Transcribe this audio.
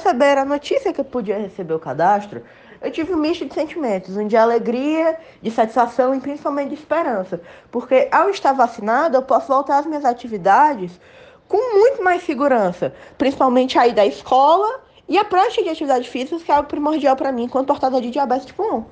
receber a notícia que eu podia receber o cadastro, eu tive um misto de sentimentos, um de alegria, de satisfação e principalmente de esperança. Porque ao estar vacinado, eu posso voltar às minhas atividades com muito mais segurança, principalmente aí da escola e a prática de atividade física, que é o primordial para mim enquanto portador de diabetes tipo 1.